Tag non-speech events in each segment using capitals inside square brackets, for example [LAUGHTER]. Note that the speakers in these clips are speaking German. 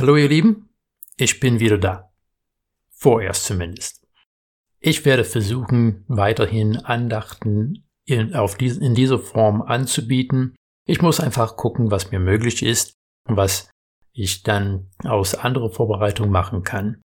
Hallo ihr Lieben, ich bin wieder da. Vorerst zumindest. Ich werde versuchen, weiterhin Andachten in, auf dies, in dieser Form anzubieten. Ich muss einfach gucken, was mir möglich ist und was ich dann aus anderer Vorbereitung machen kann.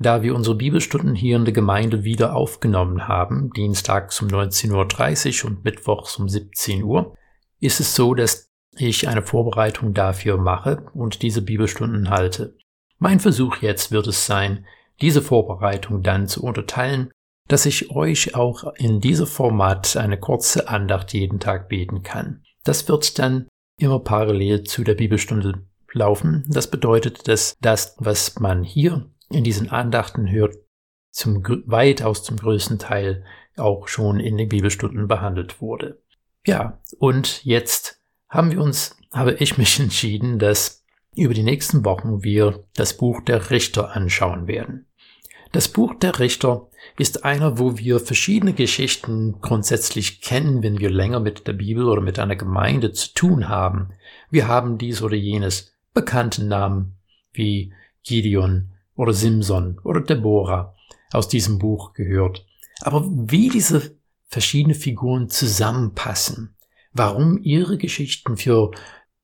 Da wir unsere Bibelstunden hier in der Gemeinde wieder aufgenommen haben, dienstags um 19.30 Uhr und mittwochs um 17 Uhr, ist es so, dass ich eine Vorbereitung dafür mache und diese Bibelstunden halte. Mein Versuch jetzt wird es sein, diese Vorbereitung dann zu unterteilen, dass ich euch auch in diesem Format eine kurze Andacht jeden Tag beten kann. Das wird dann immer parallel zu der Bibelstunde laufen. Das bedeutet, dass das, was man hier in diesen Andachten hört, zum weitaus zum größten Teil auch schon in den Bibelstunden behandelt wurde. Ja, und jetzt haben wir uns, habe ich mich [LAUGHS] entschieden, dass über die nächsten Wochen wir das Buch der Richter anschauen werden. Das Buch der Richter ist einer, wo wir verschiedene Geschichten grundsätzlich kennen, wenn wir länger mit der Bibel oder mit einer Gemeinde zu tun haben. Wir haben dies oder jenes bekannte Namen wie Gideon oder Simson oder Deborah aus diesem Buch gehört. Aber wie diese verschiedenen Figuren zusammenpassen, warum ihre Geschichten für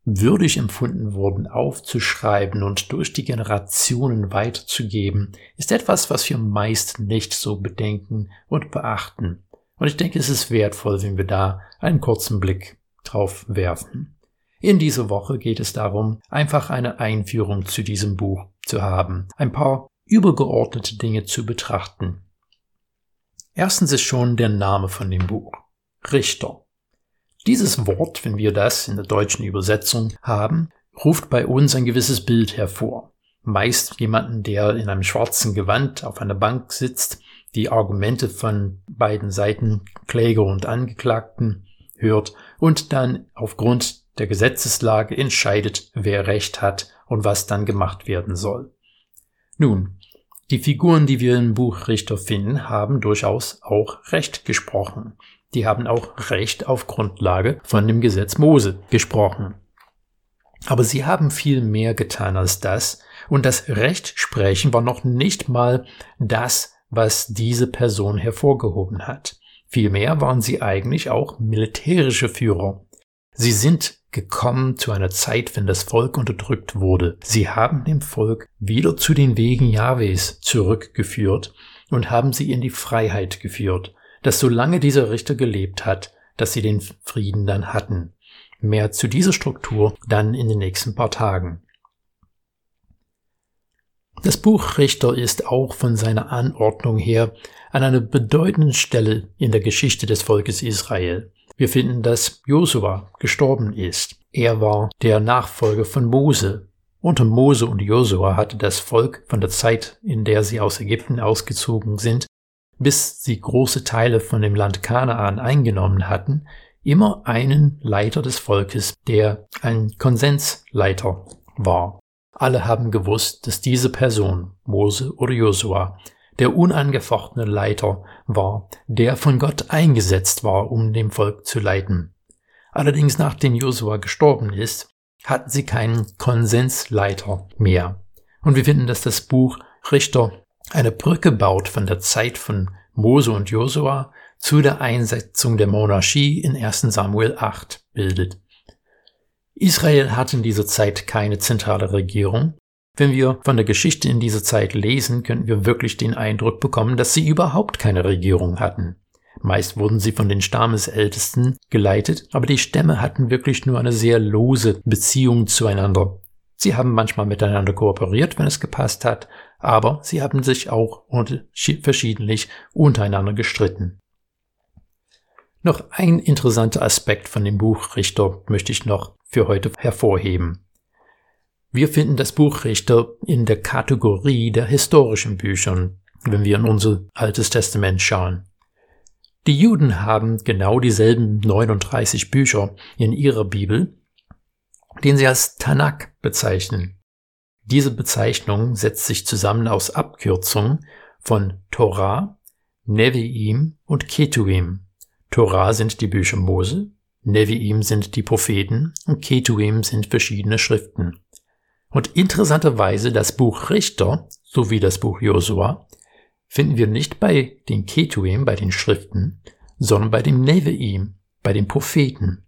würdig empfunden wurden, aufzuschreiben und durch die Generationen weiterzugeben, ist etwas, was wir meist nicht so bedenken und beachten. Und ich denke, es ist wertvoll, wenn wir da einen kurzen Blick drauf werfen. In dieser Woche geht es darum, einfach eine Einführung zu diesem Buch zu haben, ein paar übergeordnete Dinge zu betrachten. Erstens ist schon der Name von dem Buch. Richter. Dieses Wort, wenn wir das in der deutschen Übersetzung haben, ruft bei uns ein gewisses Bild hervor. Meist jemanden, der in einem schwarzen Gewand auf einer Bank sitzt, die Argumente von beiden Seiten, Kläger und Angeklagten, hört und dann aufgrund der Gesetzeslage entscheidet, wer Recht hat und was dann gemacht werden soll. Nun, die Figuren, die wir im Buch Richter finden, haben durchaus auch Recht gesprochen die haben auch Recht auf Grundlage von dem Gesetz Mose gesprochen. Aber sie haben viel mehr getan als das, und das Rechtsprechen war noch nicht mal das, was diese Person hervorgehoben hat. Vielmehr waren sie eigentlich auch militärische Führer. Sie sind gekommen zu einer Zeit, wenn das Volk unterdrückt wurde. Sie haben dem Volk wieder zu den Wegen Jahwes zurückgeführt und haben sie in die Freiheit geführt dass solange dieser Richter gelebt hat, dass sie den Frieden dann hatten. Mehr zu dieser Struktur dann in den nächsten paar Tagen. Das Buch Richter ist auch von seiner Anordnung her an einer bedeutenden Stelle in der Geschichte des Volkes Israel. Wir finden, dass Josua gestorben ist. Er war der Nachfolger von Mose. Unter Mose und Josua hatte das Volk von der Zeit, in der sie aus Ägypten ausgezogen sind, bis sie große Teile von dem Land Kanaan eingenommen hatten, immer einen Leiter des Volkes, der ein Konsensleiter war. Alle haben gewusst, dass diese Person, Mose oder Josua, der unangefochtene Leiter war, der von Gott eingesetzt war, um dem Volk zu leiten. Allerdings nachdem Josua gestorben ist, hatten sie keinen Konsensleiter mehr. Und wir finden, dass das Buch Richter eine Brücke baut von der Zeit von Mose und Josua zu der Einsetzung der Monarchie in 1 Samuel 8 bildet. Israel hat in dieser Zeit keine zentrale Regierung. Wenn wir von der Geschichte in dieser Zeit lesen, könnten wir wirklich den Eindruck bekommen, dass sie überhaupt keine Regierung hatten. Meist wurden sie von den Stammesältesten geleitet, aber die Stämme hatten wirklich nur eine sehr lose Beziehung zueinander. Sie haben manchmal miteinander kooperiert, wenn es gepasst hat, aber sie haben sich auch verschiedentlich untereinander gestritten. Noch ein interessanter Aspekt von dem Buch Richter möchte ich noch für heute hervorheben. Wir finden das Buch Richter in der Kategorie der historischen Büchern, wenn wir in unser Altes Testament schauen. Die Juden haben genau dieselben 39 Bücher in ihrer Bibel, den sie als Tanakh bezeichnen. Diese Bezeichnung setzt sich zusammen aus Abkürzungen von Torah, Nevi'im und Ketuim. Torah sind die Bücher Mose, Nevi'im sind die Propheten und Ketuim sind verschiedene Schriften. Und interessanterweise das Buch Richter sowie das Buch Josua finden wir nicht bei den Ketuim, bei den Schriften, sondern bei dem Neveim, bei den Propheten.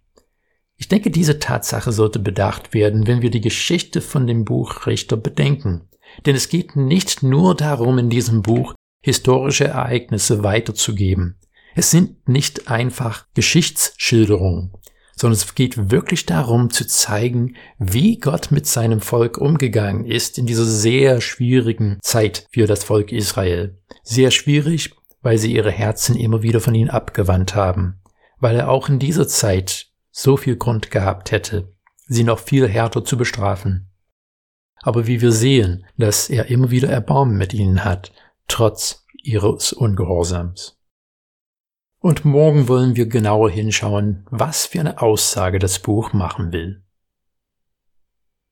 Ich denke, diese Tatsache sollte bedacht werden, wenn wir die Geschichte von dem Buch Richter bedenken. Denn es geht nicht nur darum, in diesem Buch historische Ereignisse weiterzugeben. Es sind nicht einfach Geschichtsschilderungen, sondern es geht wirklich darum zu zeigen, wie Gott mit seinem Volk umgegangen ist in dieser sehr schwierigen Zeit für das Volk Israel. Sehr schwierig, weil sie ihre Herzen immer wieder von ihm abgewandt haben, weil er auch in dieser Zeit so viel Grund gehabt hätte, sie noch viel härter zu bestrafen. Aber wie wir sehen, dass er immer wieder Erbarmen mit ihnen hat, trotz ihres Ungehorsams. Und morgen wollen wir genauer hinschauen, was für eine Aussage das Buch machen will.